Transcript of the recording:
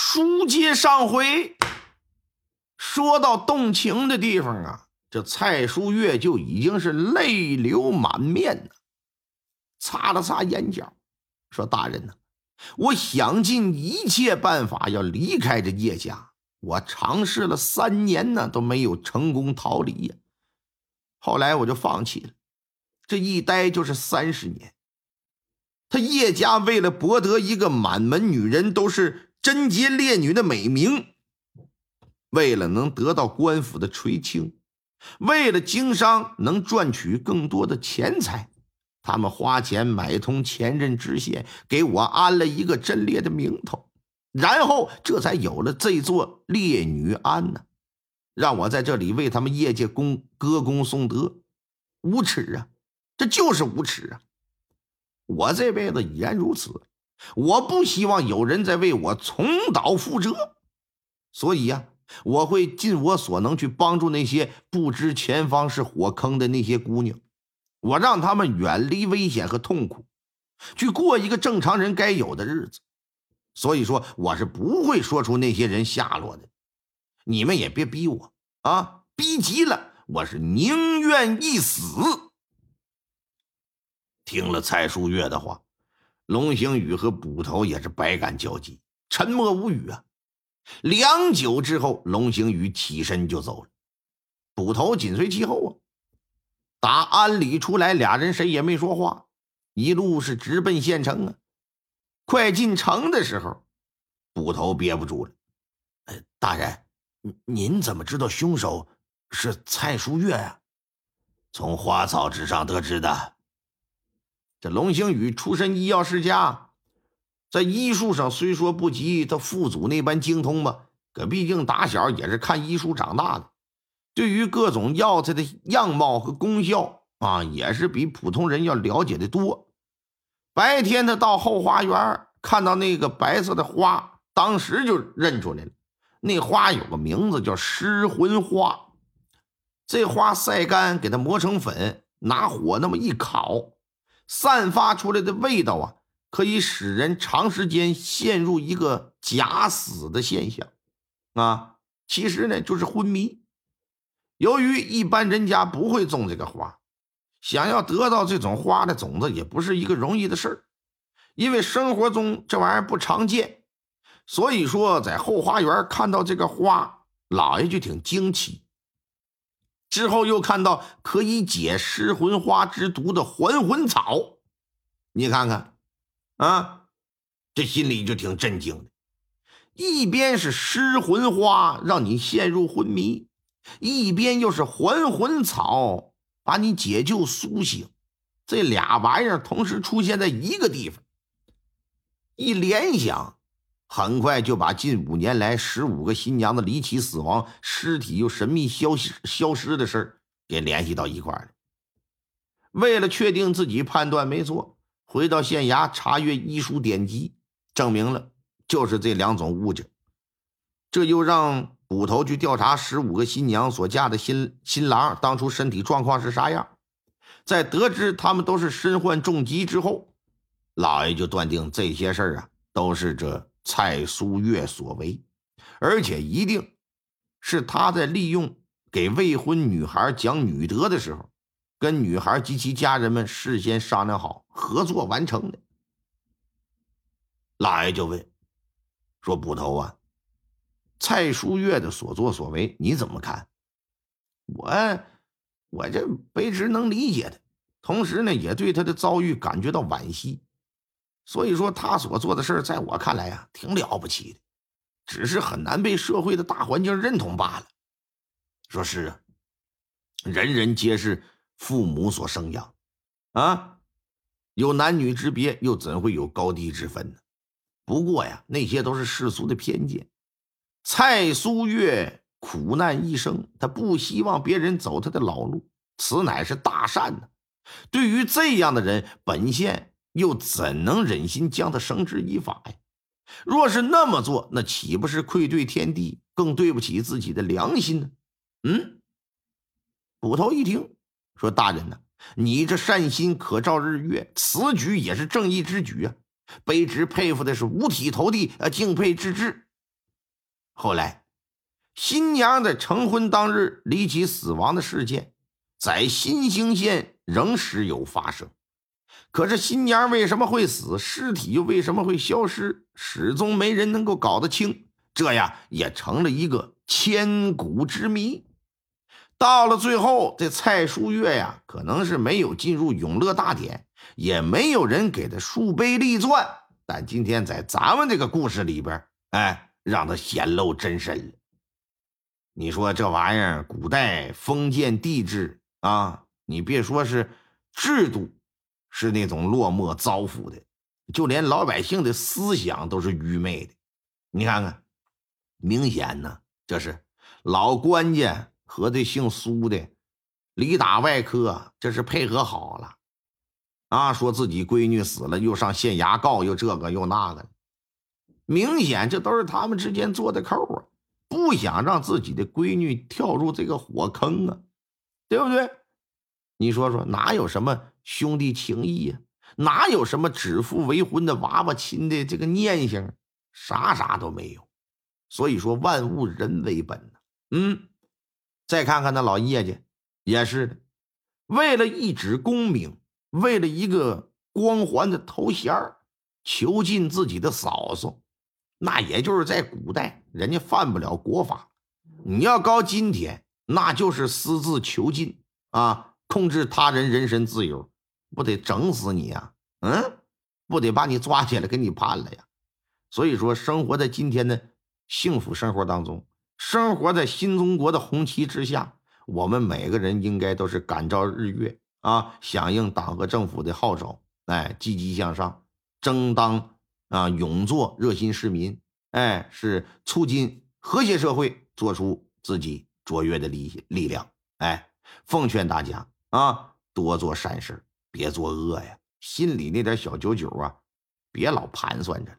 书接上回，说到动情的地方啊，这蔡淑月就已经是泪流满面呢，擦了擦眼角，说：“大人呢，我想尽一切办法要离开这叶家，我尝试了三年呢，都没有成功逃离呀。后来我就放弃了，这一待就是三十年。他叶家为了博得一个满门女人都是。”贞洁烈女的美名，为了能得到官府的垂青，为了经商能赚取更多的钱财，他们花钱买通前任知县，给我安了一个贞烈的名头，然后这才有了这座烈女庵呢，让我在这里为他们业界功歌功颂德，无耻啊！这就是无耻啊！我这辈子已然如此。我不希望有人再为我重蹈覆辙，所以呀，我会尽我所能去帮助那些不知前方是火坑的那些姑娘，我让他们远离危险和痛苦，去过一个正常人该有的日子。所以说，我是不会说出那些人下落的。你们也别逼我啊，逼急了，我是宁愿一死。听了蔡淑月的话。龙星宇和捕头也是百感交集，沉默无语啊。良久之后，龙星宇起身就走了，捕头紧随其后啊。打安里出来，俩人谁也没说话，一路是直奔县城啊。快进城的时候，捕头憋不住了：“大人，您怎么知道凶手是蔡淑月啊？从花草纸上得知的。”这龙星宇出身医药世家，在医术上虽说不及他父祖那般精通吧，可毕竟打小也是看医书长大的，对于各种药材的样貌和功效啊，也是比普通人要了解的多。白天他到后花园看到那个白色的花，当时就认出来了，那花有个名字叫失魂花。这花晒干，给它磨成粉，拿火那么一烤。散发出来的味道啊，可以使人长时间陷入一个假死的现象，啊，其实呢就是昏迷。由于一般人家不会种这个花，想要得到这种花的种子也不是一个容易的事儿，因为生活中这玩意儿不常见。所以说，在后花园看到这个花，老爷就挺惊奇。之后又看到可以解失魂花之毒的还魂草，你看看，啊，这心里就挺震惊的。一边是失魂花让你陷入昏迷，一边又是还魂草把你解救苏醒，这俩玩意儿同时出现在一个地方，一联想。很快就把近五年来十五个新娘子离奇死亡、尸体又神秘消失消失的事给联系到一块了。为了确定自己判断没错，回到县衙查阅医书典籍，证明了就是这两种物质。这又让捕头去调查十五个新娘所嫁的新新郎当初身体状况是啥样。在得知他们都是身患重疾之后，老爷就断定这些事儿啊都是这。蔡淑月所为，而且一定是他在利用给未婚女孩讲女德的时候，跟女孩及其家人们事先商量好合作完成的。老爷就问说：“捕头啊，蔡淑月的所作所为你怎么看？”我我这卑职能理解的，同时呢，也对他的遭遇感觉到惋惜。所以说，他所做的事在我看来啊，挺了不起的，只是很难被社会的大环境认同罢了。说是啊，人人皆是父母所生养，啊，有男女之别，又怎会有高低之分呢？不过呀，那些都是世俗的偏见。蔡苏月苦难一生，他不希望别人走他的老路，此乃是大善呢。对于这样的人，本县。又怎能忍心将他绳之以法呀？若是那么做，那岂不是愧对天地，更对不起自己的良心呢？嗯，捕头一听，说：“大人呢，你这善心可照日月，此举也是正义之举啊！卑职佩服的是五体投地，呃，敬佩之至。后来，新娘在成婚当日离奇死亡的事件，在新兴县仍时有发生。可是新娘为什么会死，尸体又为什么会消失，始终没人能够搞得清。这呀，也成了一个千古之谜。到了最后，这蔡淑月呀，可能是没有进入永乐大典，也没有人给他树碑立传。但今天在咱们这个故事里边，哎，让他显露真身了。你说这玩意儿，古代封建帝制啊，你别说是制度，是那种落寞遭腐的，就连老百姓的思想都是愚昧的。你看看。明显呢，这是老官家和这姓苏的里打外科，这是配合好了啊！说自己闺女死了，又上县衙告，又这个又那个，明显这都是他们之间做的扣啊！不想让自己的闺女跳入这个火坑啊，对不对？你说说，哪有什么兄弟情谊呀？哪有什么指腹为婚的娃娃亲的这个念想？啥啥都没有。所以说，万物人为本呢。嗯，再看看那老叶家，也是的，为了一纸功名，为了一个光环的头衔囚禁自己的嫂嫂，那也就是在古代，人家犯不了国法。你要搞今天，那就是私自囚禁啊，控制他人人身自由，不得整死你呀？嗯，不得把你抓起来给你判了呀？所以说，生活在今天的。幸福生活当中，生活在新中国的红旗之下，我们每个人应该都是感召日月啊，响应党和政府的号召，哎，积极向上，争当啊，勇做热心市民，哎，是促进和谐社会，做出自己卓越的力力量，哎，奉劝大家啊，多做善事，别作恶呀，心里那点小九九啊，别老盘算着。